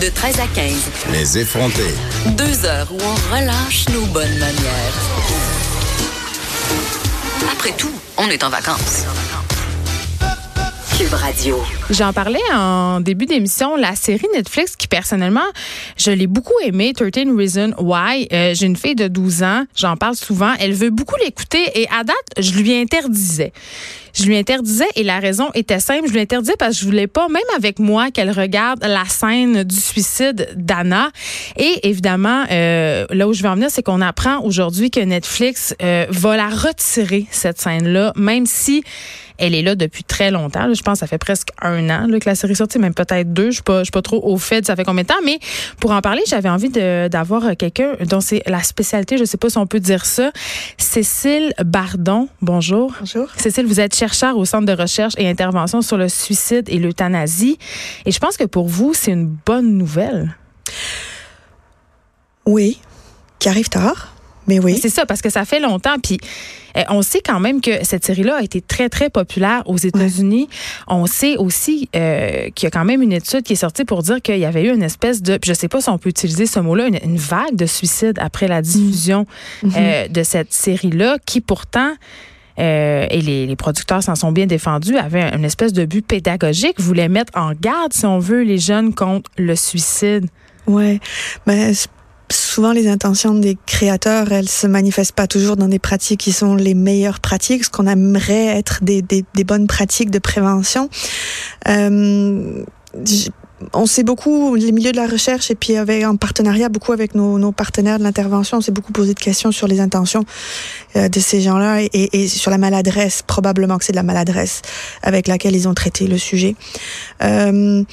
De 13 à 15. Les effrontés. Deux heures où on relâche nos bonnes manières. Après tout, on est en vacances. Cube Radio. J'en parlais en début d'émission, la série Netflix qui personnellement, je l'ai beaucoup aimée, 13 Reasons Why. Euh, J'ai une fille de 12 ans, j'en parle souvent, elle veut beaucoup l'écouter et à date, je lui interdisais. Je lui interdisais et la raison était simple, je lui interdisais parce que je voulais pas, même avec moi, qu'elle regarde la scène du suicide d'Anna. Et évidemment, euh, là où je veux en venir, c'est qu'on apprend aujourd'hui que Netflix euh, va la retirer, cette scène-là, même si elle est là depuis très longtemps. Là, je pense que ça fait presque un an là, que la série est sortie, même peut-être deux. Je suis pas, je suis pas trop au fait de ça fait combien de temps. Mais pour en parler, j'avais envie d'avoir quelqu'un dont c'est la spécialité, je sais pas si on peut dire ça, Cécile Bardon. Bonjour. Bonjour. Cécile, vous êtes chercheur au Centre de recherche et intervention sur le suicide et l'euthanasie. Et je pense que pour vous, c'est une bonne nouvelle. Oui, qui arrive tard, mais oui. C'est ça, parce que ça fait longtemps. Puis euh, on sait quand même que cette série-là a été très, très populaire aux États-Unis. On sait aussi euh, qu'il y a quand même une étude qui est sortie pour dire qu'il y avait eu une espèce de, je sais pas si on peut utiliser ce mot-là, une, une vague de suicides après la diffusion euh, de cette série-là, qui pourtant euh, et les, les producteurs s'en sont bien défendus, avaient une espèce de but pédagogique, voulaient mettre en garde, si on veut, les jeunes contre le suicide. Ouais, mais s- souvent les intentions des créateurs, elles se manifestent pas toujours dans des pratiques qui sont les meilleures pratiques, ce qu'on aimerait être des, des, bonnes pratiques de prévention. Euh, on sait beaucoup, les milieux de la recherche et puis avec, en partenariat beaucoup avec nos, nos partenaires de l'intervention, on s'est beaucoup posé de questions sur les intentions euh, de ces gens-là et, et sur la maladresse, probablement que c'est de la maladresse avec laquelle ils ont traité le sujet. Euh,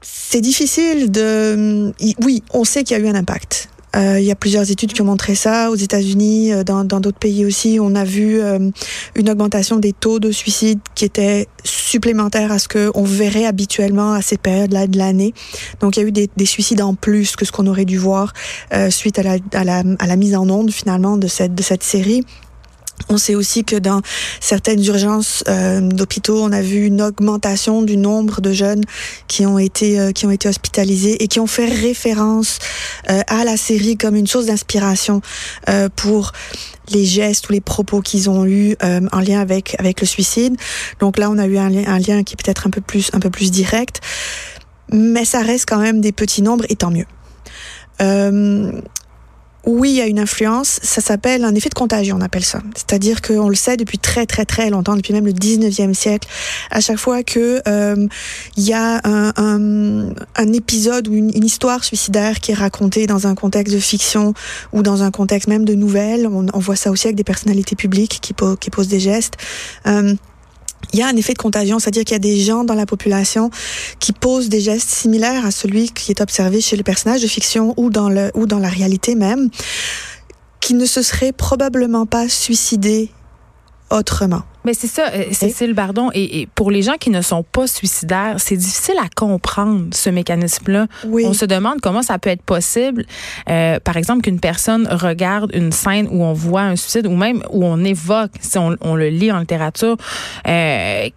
c'est difficile de. Oui, on sait qu'il y a eu un impact. Euh, il y a plusieurs études qui ont montré ça aux États-Unis, euh, dans d'autres pays aussi. On a vu euh, une augmentation des taux de suicide qui était supplémentaire à ce que on verrait habituellement à ces périodes-là de l'année. Donc il y a eu des, des suicides en plus que ce qu'on aurait dû voir euh, suite à la, à la à la mise en onde finalement de cette de cette série. On sait aussi que dans certaines urgences euh, d'hôpitaux, on a vu une augmentation du nombre de jeunes qui ont été euh, qui ont été hospitalisés et qui ont fait référence euh, à la série comme une source d'inspiration euh, pour les gestes ou les propos qu'ils ont eus euh, en lien avec avec le suicide. Donc là, on a eu un, lien- un lien qui est peut-être un peu plus un peu plus direct, mais ça reste quand même des petits nombres et tant mieux. Euh, oui, il y a une influence. Ça s'appelle un effet de contagion, on appelle ça. C'est-à-dire qu'on le sait depuis très très très longtemps, depuis même le 19e siècle. À chaque fois que euh, il y a un, un, un épisode ou une, histoire suicidaire qui est racontée dans un contexte de fiction ou dans un contexte même de nouvelles, on, on voit ça aussi avec des personnalités publiques qui, qui posent des gestes. Euh, il y a un effet de contagion, c'est-à-dire qu'il y a des gens dans la population qui posent des gestes similaires à celui qui est observé chez le personnage de fiction ou dans, le, ou dans la réalité même, qui ne se seraient probablement pas suicidés autrement. Mais c'est ça, euh, Cécile Bardon. Et, et pour les gens qui ne sont pas suicidaires, c'est difficile à comprendre ce mécanisme-là. Oui. On se demande comment ça peut être possible, euh, par exemple, qu'une personne regarde une scène où on voit un suicide ou même où on évoque, si on, on le lit en littérature, euh,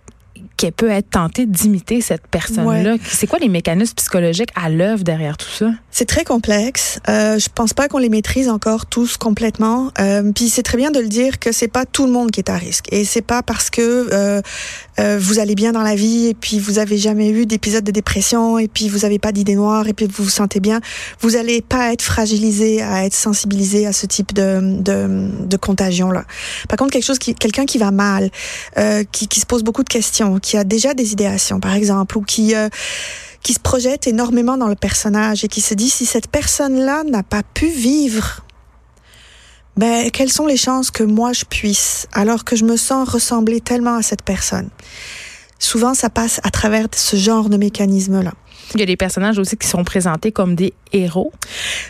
qu'elle peut être tentée d'imiter cette personne-là. C'est quoi les mécanismes psychologiques à l'œuvre derrière tout ça? C'est très complexe. Euh, je pense pas qu'on les maîtrise encore tous complètement. Euh, Puis c'est très bien de le dire que c'est pas tout le monde qui est à risque. Et c'est pas parce que euh, euh, vous allez bien dans la vie et puis vous avez jamais eu d'épisode de dépression et puis vous avez pas d'idées noires et puis vous vous sentez bien, vous allez pas être fragilisé à être sensibilisé à ce type de de, de contagion là. Par contre, quelque chose qui, quelqu'un qui va mal, euh, qui, qui se pose beaucoup de questions, qui a déjà des idéations, par exemple, ou qui euh, qui se projette énormément dans le personnage et qui se dit si cette personne-là n'a pas pu vivre, ben quelles sont les chances que moi je puisse, alors que je me sens ressembler tellement à cette personne? Souvent, ça passe à travers ce genre de mécanisme-là. Il y a des personnages aussi qui sont présentés comme des héros.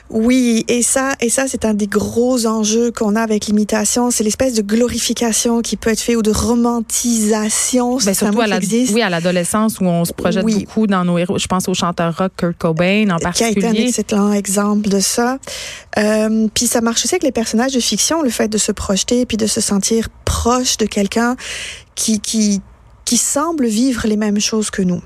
Oui, et ça, et ça, c'est un des gros enjeux qu'on a avec l'imitation. C'est l'espèce de glorification qui peut être fait ou de romantisation. Ben, surtout à la, oui, à l'adolescence où on se projette Oui. beaucoup dans nos héros. Je pense au chanteur rock Kurt Cobain en qui a été un particulier. excellent exemple de ça. Euh, puis ça marche aussi avec les personnages de fiction, le fait de se projeter puis de se sentir proche de quelqu'un qui, qui, qui semble vivre les mêmes choses que nous.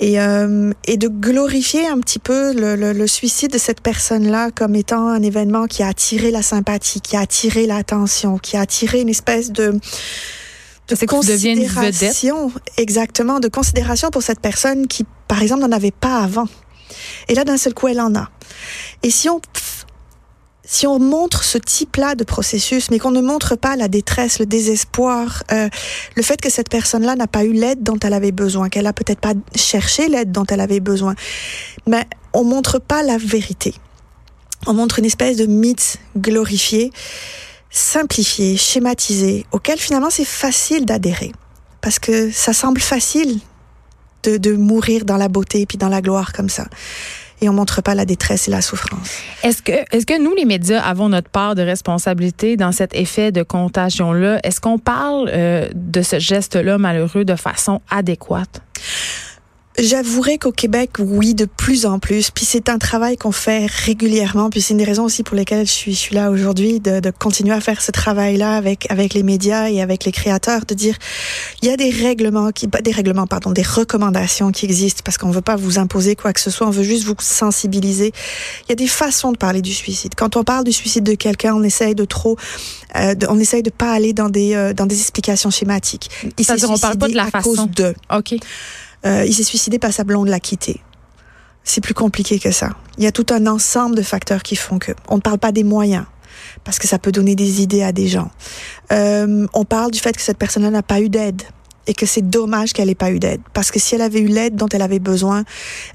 Et, euh, et de glorifier un petit peu le, le, le suicide de cette personne-là comme étant un événement qui a attiré la sympathie, qui a attiré l'attention, qui a attiré une espèce de de considération, exactement, de considération pour cette personne qui, par exemple, n'en avait pas avant. Et là, d'un seul coup, elle en a. Et si on si on montre ce type-là de processus, mais qu'on ne montre pas la détresse, le désespoir, euh, le fait que cette personne-là n'a pas eu l'aide dont elle avait besoin, qu'elle a peut-être pas cherché l'aide dont elle avait besoin, mais on montre pas la vérité. On montre une espèce de mythe glorifié, simplifié, schématisé, auquel finalement c'est facile d'adhérer, parce que ça semble facile de, de mourir dans la beauté et puis dans la gloire comme ça et on montre pas la détresse et la souffrance. Est-ce que, est-ce que nous, les médias, avons notre part de responsabilité dans cet effet de contagion-là? Est-ce qu'on parle euh, de ce geste-là malheureux de façon adéquate? J'avouerai qu'au Québec, oui, de plus en plus. Puis c'est un travail qu'on fait régulièrement. Puis c'est une des raisons aussi pour lesquelles je suis, je suis là aujourd'hui, de, de, continuer à faire ce travail-là avec avec les médias et avec les créateurs, de dire il y a des règlements qui, des règlements, pardon, des recommandations qui existent parce qu'on veut pas vous imposer quoi que ce soit. On veut juste vous sensibiliser. Il y a des façons de parler du suicide. Quand on parle du suicide de quelqu'un, on essaye de trop, euh, de, on essaye de pas aller dans des euh, dans des explications schématiques. C'est-à-dire on parle pas de la façon. de. Ok. Euh, il s'est suicidé parce que sa blonde l'a quitté. C'est plus compliqué que ça. Il y a tout un ensemble de facteurs qui font que. On ne parle pas des moyens parce que ça peut donner des idées à des gens. Euh, on parle du fait que cette personne-là n'a pas eu d'aide et que c'est dommage qu'elle ait pas eu d'aide. Parce que si elle avait eu l'aide dont elle avait besoin,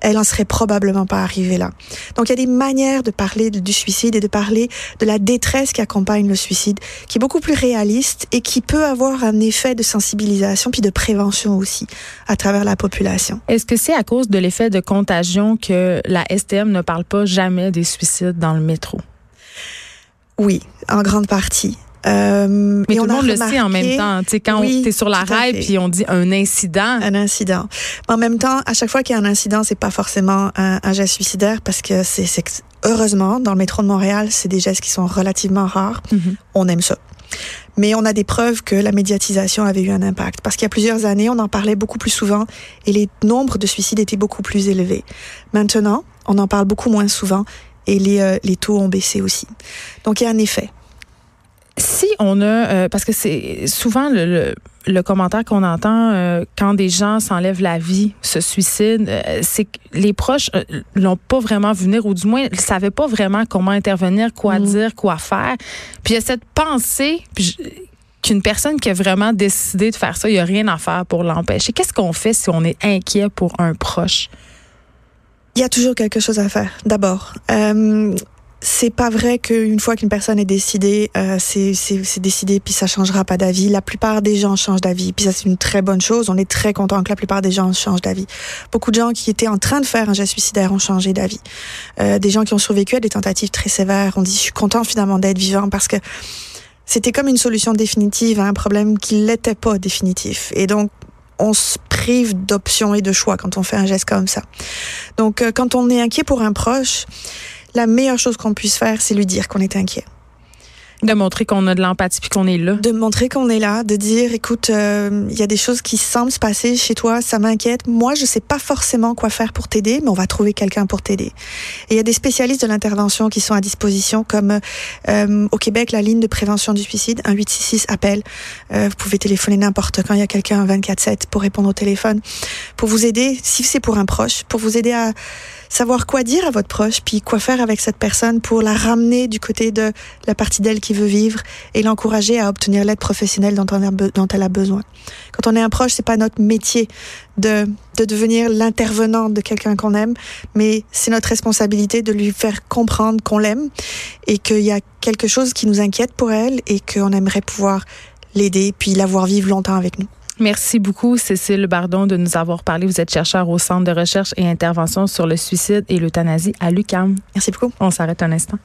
elle en serait probablement pas arrivée là. Donc il y a des manières de parler du suicide et de parler de la détresse qui accompagne le suicide, qui est beaucoup plus réaliste et qui peut avoir un effet de sensibilisation puis de prévention aussi à travers la population. Est-ce que c'est à cause de l'effet de contagion que la STM ne parle pas jamais des suicides dans le métro? Oui, en grande partie. Euh, mais tout le monde le sait en même temps. Tu sais, quand oui, sur la rail puis on dit un incident. Un incident. En même temps, à chaque fois qu'il y a un incident, c'est pas forcément un, un, geste suicidaire parce que c'est heureusement dans le métro de Montréal, c'est des gestes qui sont relativement rares. Mm -hmm. On aime ça. Mais on a des preuves que la médiatisation avait eu un impact. Parce qu'il y a plusieurs années, on en parlait beaucoup plus souvent et les nombres de suicides étaient beaucoup plus élevés. Maintenant, on en parle beaucoup moins souvent et les, euh, les taux ont baissé aussi. Donc il y a un effet. Si on a, euh, parce que c'est souvent le, le, le commentaire qu'on entend euh, quand des gens s'enlèvent la vie, se suicident, euh, c'est que les proches euh, l'ont pas vraiment vu venir, ou du moins ne savaient pas vraiment comment intervenir, quoi mmh. dire, quoi faire. Puis il y a cette pensée qu'une personne qui a vraiment décidé de faire ça, il n'y a rien à faire pour l'empêcher. Qu'est-ce qu'on fait si on est inquiet pour un proche? Il y a toujours quelque chose à faire, d'abord. Euh, c'est pas vrai qu'une fois qu'une personne est décidée, euh, c'est décidé puis ça changera pas d'avis. La plupart des gens changent d'avis, puis ça c'est une très bonne chose. On est très content que la plupart des gens changent d'avis. Beaucoup de gens qui étaient en train de faire un geste suicidaire ont changé d'avis. Euh, des gens qui ont survécu à des tentatives très sévères ont dit je suis content finalement d'être vivant parce que c'était comme une solution définitive à un problème qui l'était pas définitif. Et donc on se prive d'options et de choix quand on fait un geste comme ça. Donc euh, quand on est inquiet pour un proche la meilleure chose qu'on puisse faire, c'est lui dire qu'on est inquiet. De montrer qu'on a de l'empathie puis qu'on est là. De montrer qu'on est là, de dire, écoute, il euh, y a des choses qui semblent se passer chez toi, ça m'inquiète. Moi, je sais pas forcément quoi faire pour t'aider, mais on va trouver quelqu'un pour t'aider. Et il y a des spécialistes de l'intervention qui sont à disposition, comme euh, au Québec, la ligne de prévention du suicide, 1 866 appel. Euh, vous pouvez téléphoner n'importe quand, il y a quelqu'un 24/7 pour répondre au téléphone, pour vous aider, si c'est pour un proche, pour vous aider à savoir quoi dire à votre proche, puis quoi faire avec cette personne pour la ramener du côté de la partie d'elle qui veut vivre et l'encourager à obtenir l'aide professionnelle dont, on a dont elle a besoin. Quand on est un proche, c'est pas notre métier de, de devenir l'intervenant de quelqu'un qu'on aime, mais c'est notre responsabilité de lui faire comprendre qu'on l'aime et qu'il y a quelque chose qui nous inquiète pour elle et qu'on aimerait pouvoir l'aider puis la voir vivre longtemps avec nous. Merci beaucoup, Cécile Bardon, de nous avoir parlé. Vous êtes chercheur au Centre de recherche et intervention sur le suicide et l'euthanasie à l'UCAM. Merci beaucoup. On s'arrête un instant.